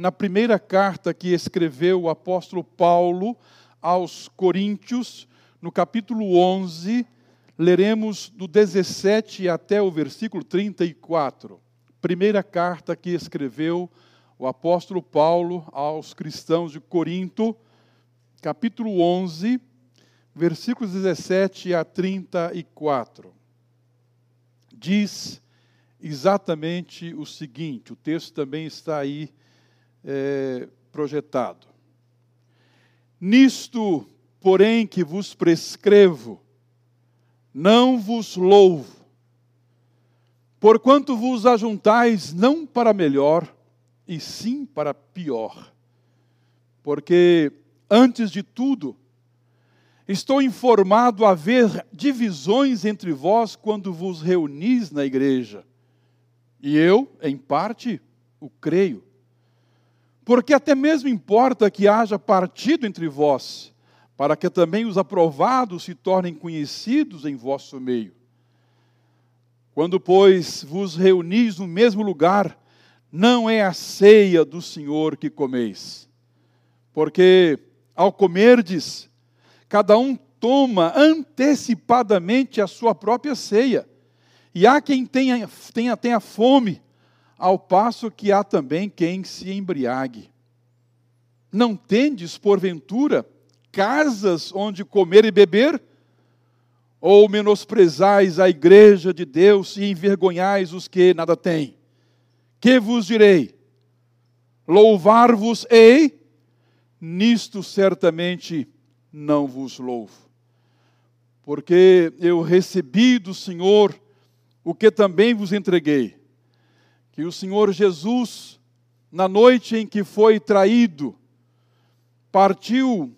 na primeira carta que escreveu o apóstolo Paulo aos Coríntios, no capítulo 11, leremos do 17 até o versículo 34. Primeira carta que escreveu o apóstolo Paulo aos cristãos de Corinto, capítulo 11, versículos 17 a 34. Diz exatamente o seguinte: o texto também está aí é, projetado. Nisto, porém, que vos prescrevo, não vos louvo, porquanto vos ajuntais não para melhor, e sim para pior. Porque, antes de tudo, estou informado a haver divisões entre vós quando vos reunis na igreja. E eu, em parte, o creio. Porque até mesmo importa que haja partido entre vós, para que também os aprovados se tornem conhecidos em vosso meio. Quando, pois, vos reunis no mesmo lugar, não é a ceia do Senhor que comeis. Porque, ao comerdes, cada um toma antecipadamente a sua própria ceia. E há quem tenha, tenha, tenha fome, ao passo que há também quem se embriague. Não tendes, porventura, casas onde comer e beber? Ou menosprezais a igreja de Deus e envergonhais os que nada têm? Que vos direi? Louvar-vos-ei? Nisto certamente não vos louvo. Porque eu recebi do Senhor o que também vos entreguei que o Senhor Jesus, na noite em que foi traído, partiu,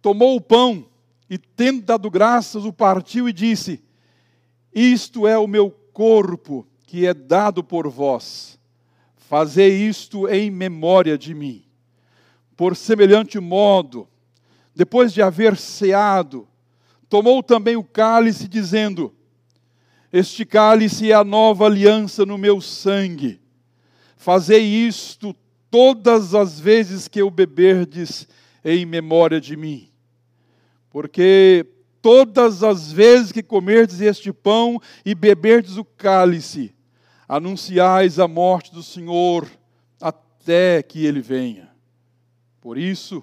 tomou o pão e, tendo dado graças, o partiu e disse: Isto é o meu corpo que é dado por vós. Fazei isto em memória de mim. Por semelhante modo, depois de haver ceado, tomou também o cálice, dizendo: este cálice é a nova aliança no meu sangue. Fazei isto todas as vezes que eu beberdes em memória de mim. Porque todas as vezes que comerdes este pão e beberdes o cálice, anunciais a morte do Senhor até que ele venha. Por isso,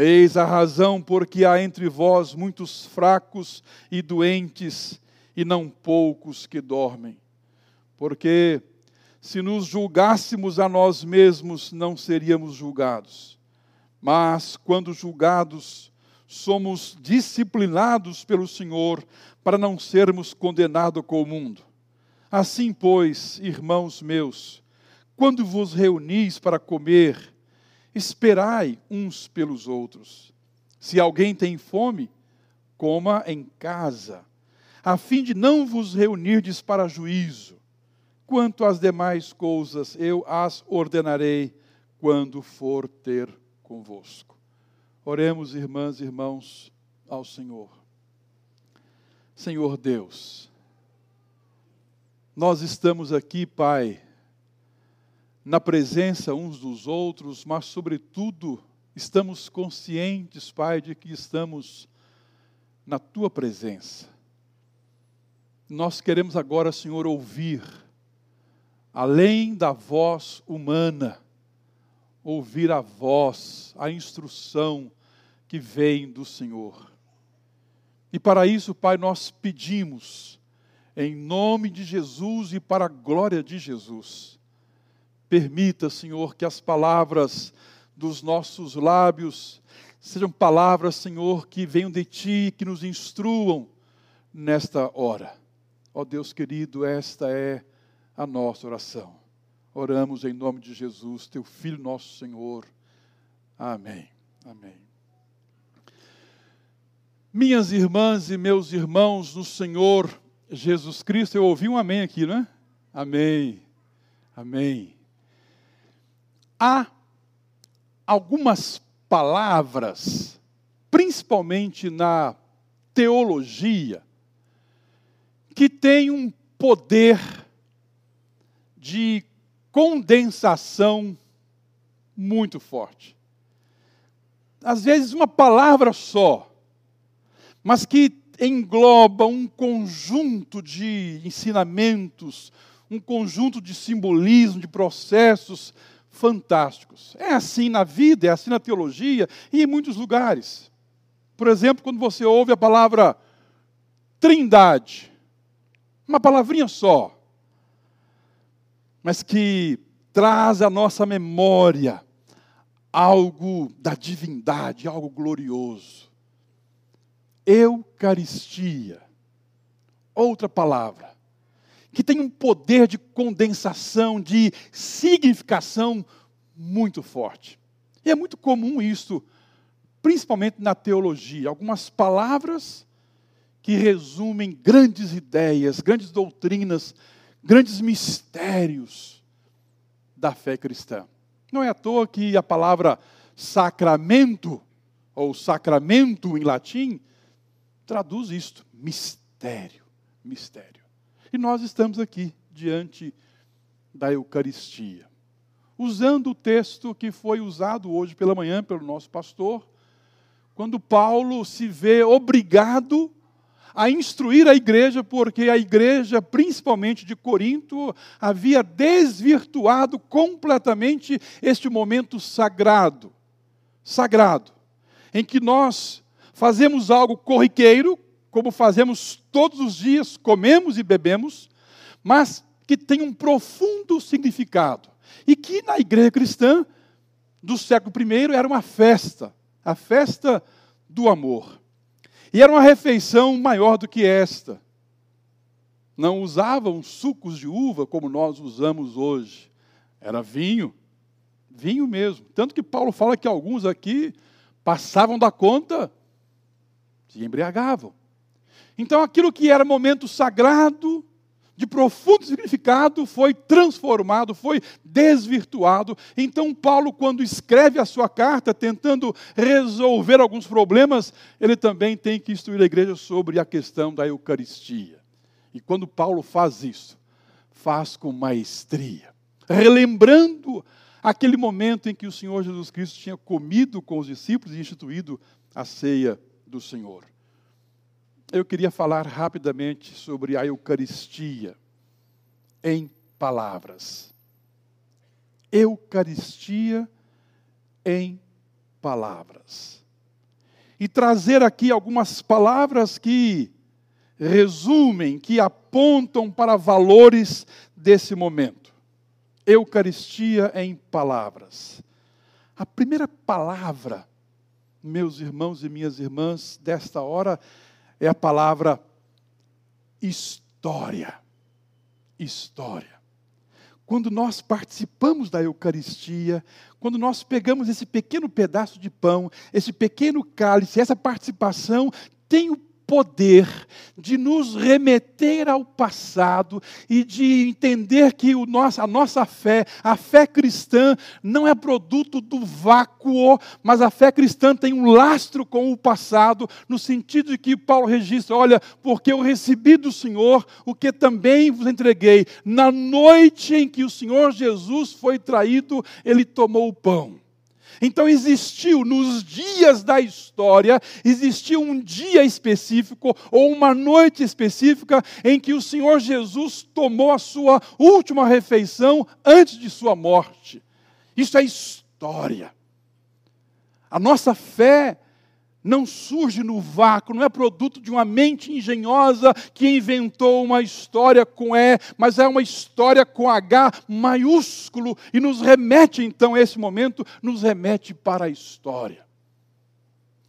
Eis a razão porque há entre vós muitos fracos e doentes, e não poucos que dormem. Porque se nos julgássemos a nós mesmos, não seríamos julgados. Mas quando julgados, somos disciplinados pelo Senhor para não sermos condenados com o mundo. Assim, pois, irmãos meus, quando vos reunis para comer, Esperai uns pelos outros. Se alguém tem fome, coma em casa, a fim de não vos reunirdes para juízo. Quanto às demais coisas, eu as ordenarei quando for ter convosco. Oremos, irmãs e irmãos, ao Senhor. Senhor Deus, nós estamos aqui, Pai, na presença uns dos outros, mas, sobretudo, estamos conscientes, Pai, de que estamos na Tua presença. Nós queremos agora, Senhor, ouvir, além da voz humana, ouvir a voz, a instrução que vem do Senhor. E para isso, Pai, nós pedimos, em nome de Jesus e para a glória de Jesus, Permita, Senhor, que as palavras dos nossos lábios sejam palavras, Senhor, que venham de Ti, que nos instruam nesta hora. Ó Deus querido, esta é a nossa oração. Oramos em nome de Jesus, Teu Filho, nosso Senhor. Amém. Amém. Minhas irmãs e meus irmãos no Senhor Jesus Cristo, eu ouvi um amém aqui, não é? Amém. Amém. Há algumas palavras, principalmente na teologia, que têm um poder de condensação muito forte. Às vezes, uma palavra só, mas que engloba um conjunto de ensinamentos, um conjunto de simbolismo, de processos fantásticos. É assim na vida, é assim na teologia e em muitos lugares. Por exemplo, quando você ouve a palavra trindade, uma palavrinha só, mas que traz à nossa memória algo da divindade, algo glorioso. Eucaristia, outra palavra, que tem um poder de condensação, de significação muito forte. E é muito comum isso, principalmente na teologia, algumas palavras que resumem grandes ideias, grandes doutrinas, grandes mistérios da fé cristã. Não é à toa que a palavra sacramento, ou sacramento em latim, traduz isto: mistério, mistério. E nós estamos aqui diante da Eucaristia, usando o texto que foi usado hoje pela manhã pelo nosso pastor, quando Paulo se vê obrigado a instruir a igreja, porque a igreja, principalmente de Corinto, havia desvirtuado completamente este momento sagrado. Sagrado, em que nós fazemos algo corriqueiro, como fazemos todos os dias, comemos e bebemos, mas que tem um profundo significado. E que na igreja cristã do século I era uma festa, a festa do amor. E era uma refeição maior do que esta. Não usavam sucos de uva como nós usamos hoje. Era vinho, vinho mesmo. Tanto que Paulo fala que alguns aqui passavam da conta, se embriagavam. Então aquilo que era momento sagrado, de profundo significado foi transformado, foi desvirtuado. Então, Paulo, quando escreve a sua carta, tentando resolver alguns problemas, ele também tem que instruir a igreja sobre a questão da Eucaristia. E quando Paulo faz isso, faz com maestria, relembrando aquele momento em que o Senhor Jesus Cristo tinha comido com os discípulos e instituído a ceia do Senhor eu queria falar rapidamente sobre a Eucaristia em palavras. Eucaristia em palavras. E trazer aqui algumas palavras que resumem, que apontam para valores desse momento. Eucaristia em palavras. A primeira palavra, meus irmãos e minhas irmãs, desta hora é a palavra história. História. Quando nós participamos da Eucaristia, quando nós pegamos esse pequeno pedaço de pão, esse pequeno cálice, essa participação tem o poder de nos remeter ao passado e de entender que o nosso, a nossa fé, a fé cristã, não é produto do vácuo, mas a fé cristã tem um lastro com o passado, no sentido de que Paulo registra: olha, porque eu recebi do Senhor o que também vos entreguei. Na noite em que o Senhor Jesus foi traído, ele tomou o pão. Então existiu nos dias da história, existiu um dia específico ou uma noite específica em que o Senhor Jesus tomou a sua última refeição antes de sua morte. Isso é história. A nossa fé não surge no vácuo, não é produto de uma mente engenhosa que inventou uma história com E, mas é uma história com H maiúsculo e nos remete então, esse momento, nos remete para a história.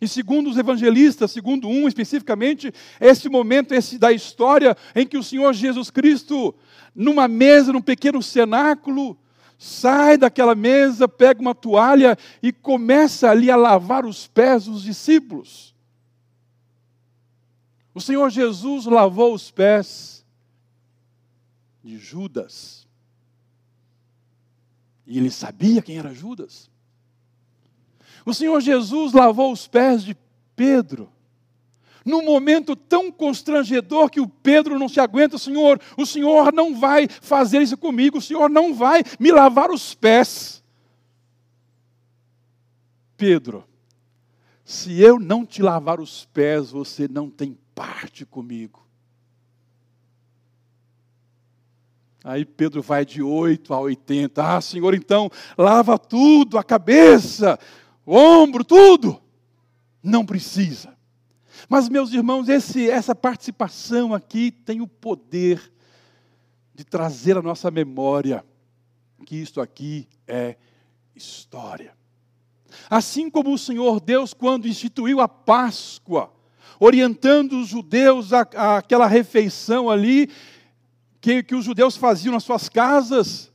E segundo os evangelistas, segundo um especificamente, esse momento esse da história em que o Senhor Jesus Cristo, numa mesa, num pequeno cenáculo, sai daquela mesa, pega uma toalha e começa ali a lavar os pés dos discípulos. O Senhor Jesus lavou os pés de Judas. E ele sabia quem era Judas. O Senhor Jesus lavou os pés de Pedro num momento tão constrangedor que o Pedro não se aguenta, Senhor, o Senhor não vai fazer isso comigo, o Senhor não vai me lavar os pés. Pedro, se eu não te lavar os pés, você não tem parte comigo. Aí Pedro vai de 8 a 80. Ah, Senhor, então lava tudo, a cabeça, o ombro, tudo. Não precisa. Mas, meus irmãos, esse, essa participação aqui tem o poder de trazer à nossa memória que isto aqui é história. Assim como o Senhor Deus, quando instituiu a Páscoa, orientando os judeus àquela refeição ali, que, que os judeus faziam nas suas casas,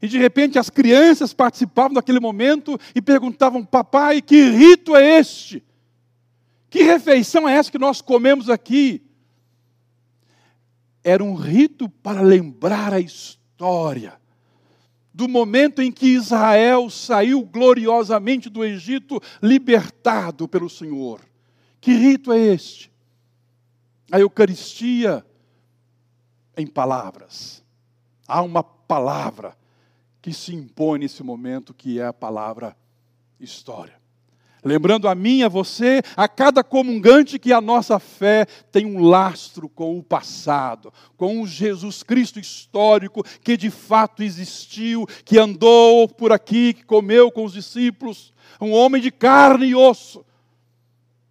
e de repente as crianças participavam daquele momento e perguntavam: Papai, que rito é este? Que refeição é essa que nós comemos aqui? Era um rito para lembrar a história do momento em que Israel saiu gloriosamente do Egito, libertado pelo Senhor. Que rito é este? A Eucaristia em palavras. Há uma palavra que se impõe nesse momento, que é a palavra história. Lembrando a mim, a você, a cada comungante que a nossa fé tem um lastro com o passado, com o Jesus Cristo histórico que de fato existiu, que andou por aqui, que comeu com os discípulos, um homem de carne e osso,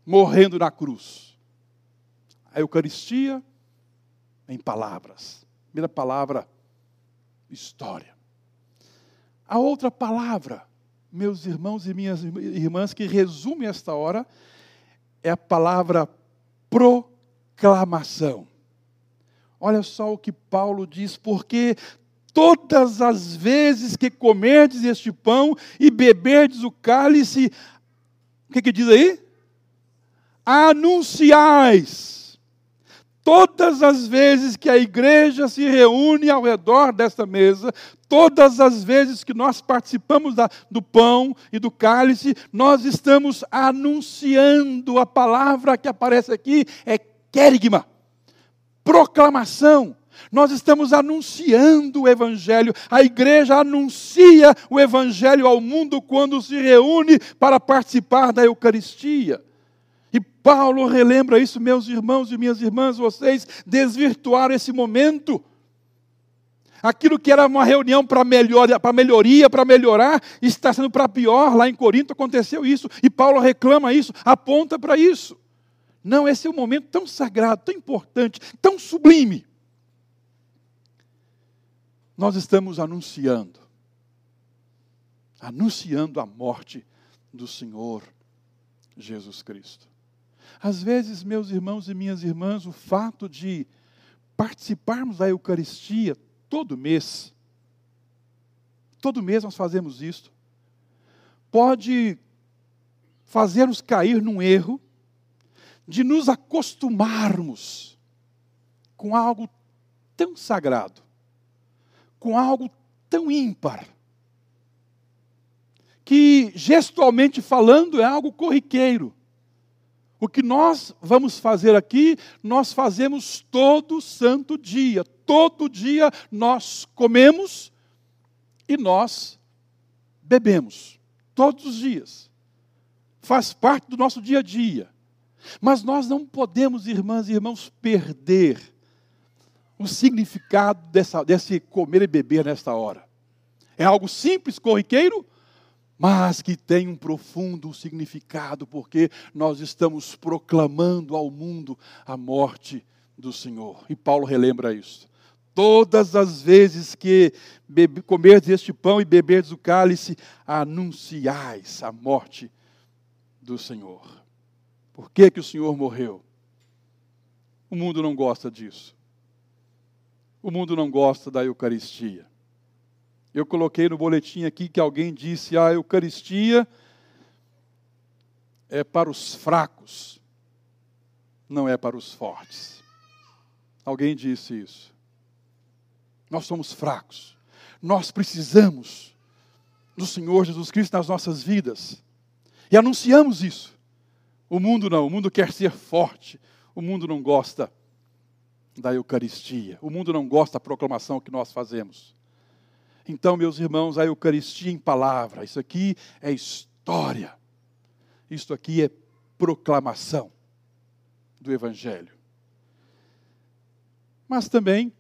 morrendo na cruz. A Eucaristia em palavras. Primeira palavra, história. A outra palavra, meus irmãos e minhas irmãs, que resume esta hora, é a palavra proclamação. Olha só o que Paulo diz, porque todas as vezes que comerdes este pão e beberdes o cálice, o que, que diz aí? Anunciais Todas as vezes que a igreja se reúne ao redor desta mesa, todas as vezes que nós participamos da, do pão e do cálice, nós estamos anunciando a palavra que aparece aqui, é querigma, proclamação. Nós estamos anunciando o Evangelho. A igreja anuncia o Evangelho ao mundo quando se reúne para participar da Eucaristia. Paulo relembra isso, meus irmãos e minhas irmãs, vocês desvirtuaram esse momento. Aquilo que era uma reunião para melhoria, para melhoria, para melhorar, está sendo para pior. Lá em Corinto aconteceu isso, e Paulo reclama isso, aponta para isso. Não, esse é um momento tão sagrado, tão importante, tão sublime. Nós estamos anunciando, anunciando a morte do Senhor Jesus Cristo. Às vezes, meus irmãos e minhas irmãs, o fato de participarmos da Eucaristia todo mês, todo mês nós fazemos isso, pode fazer-nos cair num erro de nos acostumarmos com algo tão sagrado, com algo tão ímpar, que gestualmente falando é algo corriqueiro o que nós vamos fazer aqui, nós fazemos todo santo dia. Todo dia nós comemos e nós bebemos. Todos os dias. Faz parte do nosso dia a dia. Mas nós não podemos, irmãs e irmãos, perder o significado dessa, desse comer e beber nesta hora. É algo simples, corriqueiro, mas que tem um profundo significado, porque nós estamos proclamando ao mundo a morte do Senhor. E Paulo relembra isso. Todas as vezes que comerdes este pão e beberdes o cálice, anunciais a morte do Senhor. Por que, que o Senhor morreu? O mundo não gosta disso. O mundo não gosta da Eucaristia. Eu coloquei no boletim aqui que alguém disse: a Eucaristia é para os fracos, não é para os fortes. Alguém disse isso. Nós somos fracos. Nós precisamos do Senhor Jesus Cristo nas nossas vidas. E anunciamos isso. O mundo não, o mundo quer ser forte. O mundo não gosta da Eucaristia. O mundo não gosta da proclamação que nós fazemos. Então, meus irmãos, a Eucaristia em palavra, isso aqui é história. Isto aqui é proclamação do Evangelho. Mas também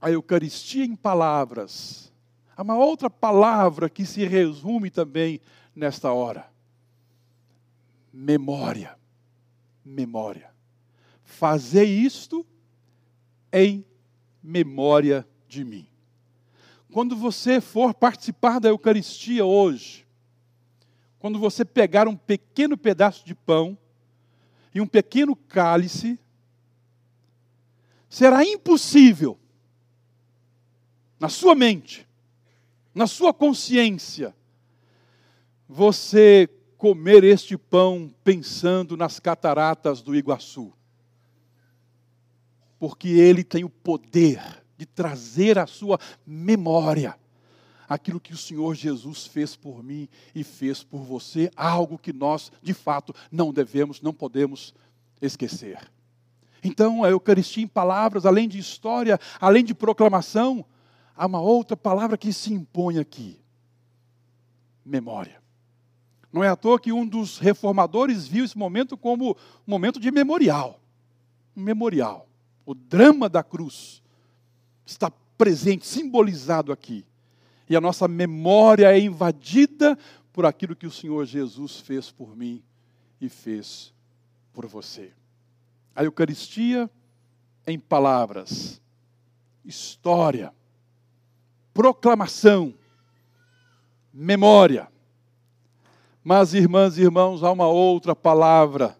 a Eucaristia em palavras. Há uma outra palavra que se resume também nesta hora: memória. Memória. Fazer isto em memória de mim. Quando você for participar da Eucaristia hoje, quando você pegar um pequeno pedaço de pão e um pequeno cálice, será impossível, na sua mente, na sua consciência, você comer este pão pensando nas cataratas do Iguaçu. Porque ele tem o poder de trazer à sua memória aquilo que o Senhor Jesus fez por mim e fez por você, algo que nós, de fato, não devemos, não podemos esquecer. Então, a Eucaristia em palavras, além de história, além de proclamação, há uma outra palavra que se impõe aqui: memória. Não é à toa que um dos reformadores viu esse momento como um momento de memorial. Um memorial. O drama da cruz está presente, simbolizado aqui. E a nossa memória é invadida por aquilo que o Senhor Jesus fez por mim e fez por você. A Eucaristia em palavras, história, proclamação, memória. Mas, irmãs e irmãos, há uma outra palavra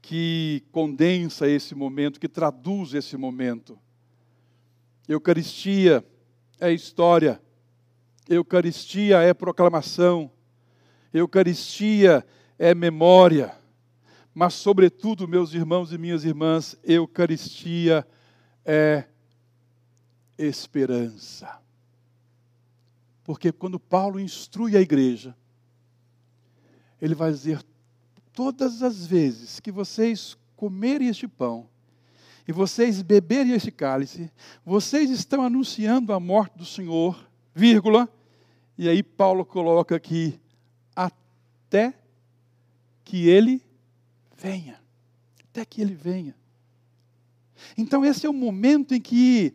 que condensa esse momento, que traduz esse momento. Eucaristia é história, Eucaristia é proclamação, Eucaristia é memória. Mas, sobretudo, meus irmãos e minhas irmãs, Eucaristia é esperança. Porque quando Paulo instrui a igreja, ele vai dizer: todas as vezes que vocês comerem este pão e vocês beberem este cálice, vocês estão anunciando a morte do Senhor, vírgula, e aí Paulo coloca aqui, até que ele venha, até que ele venha. Então, esse é o momento em que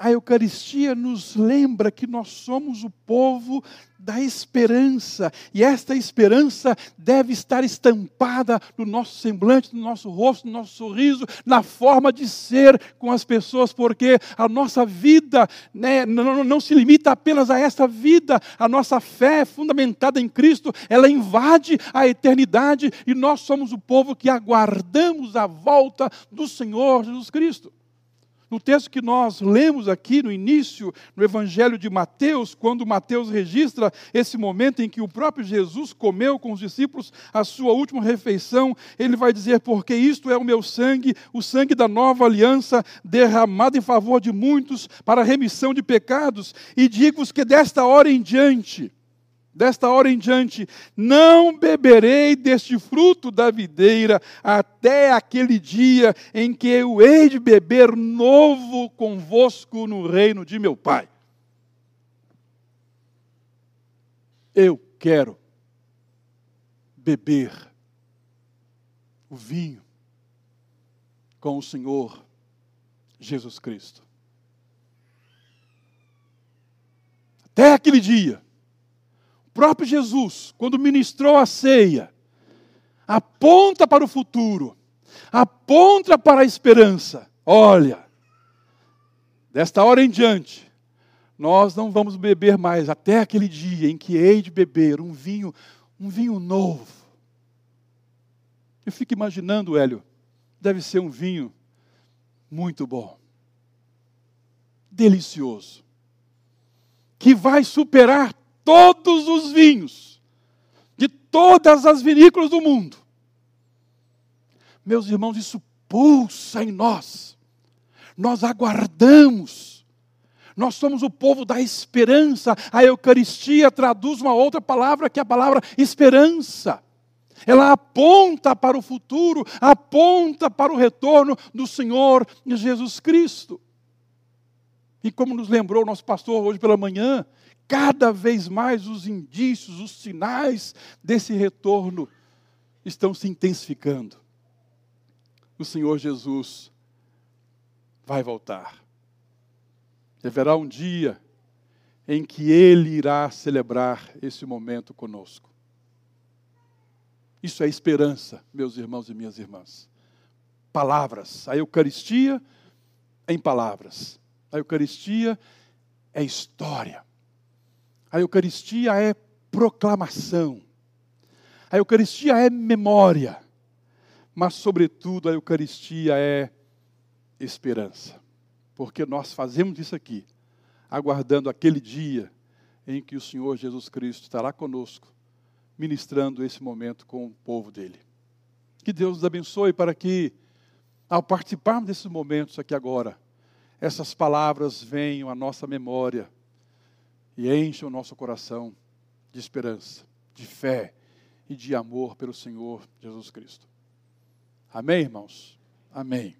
a Eucaristia nos lembra que nós somos o povo da esperança, e esta esperança deve estar estampada no nosso semblante, no nosso rosto, no nosso sorriso, na forma de ser com as pessoas, porque a nossa vida né, não, não se limita apenas a esta vida, a nossa fé fundamentada em Cristo, ela invade a eternidade e nós somos o povo que aguardamos a volta do Senhor Jesus Cristo. No texto que nós lemos aqui no início, no Evangelho de Mateus, quando Mateus registra esse momento em que o próprio Jesus comeu com os discípulos a sua última refeição, ele vai dizer: Porque isto é o meu sangue, o sangue da nova aliança, derramado em favor de muitos para a remissão de pecados, e digo-vos que desta hora em diante, Desta hora em diante, não beberei deste fruto da videira até aquele dia em que eu hei de beber novo convosco no reino de meu Pai. Eu quero beber o vinho com o Senhor Jesus Cristo. Até aquele dia próprio Jesus, quando ministrou a ceia, aponta para o futuro, aponta para a esperança. Olha, desta hora em diante, nós não vamos beber mais até aquele dia em que hei de beber um vinho, um vinho novo. Eu fico imaginando, Hélio, deve ser um vinho muito bom, delicioso. que vai superar todos os vinhos de todas as vinícolas do mundo. Meus irmãos, isso pulsa em nós. Nós aguardamos. Nós somos o povo da esperança. A Eucaristia traduz uma outra palavra que é a palavra esperança. Ela aponta para o futuro, aponta para o retorno do Senhor Jesus Cristo. E como nos lembrou o nosso pastor hoje pela manhã, cada vez mais os indícios, os sinais desse retorno estão se intensificando. O Senhor Jesus vai voltar. Haverá um dia em que Ele irá celebrar esse momento conosco. Isso é esperança, meus irmãos e minhas irmãs. Palavras, a Eucaristia em palavras. A Eucaristia é história. A Eucaristia é proclamação. A Eucaristia é memória. Mas, sobretudo, a Eucaristia é esperança. Porque nós fazemos isso aqui, aguardando aquele dia em que o Senhor Jesus Cristo estará conosco ministrando esse momento com o povo dele. Que Deus nos abençoe para que, ao participarmos desses momentos aqui agora, essas palavras venham à nossa memória e encham o nosso coração de esperança, de fé e de amor pelo Senhor Jesus Cristo. Amém, irmãos? Amém.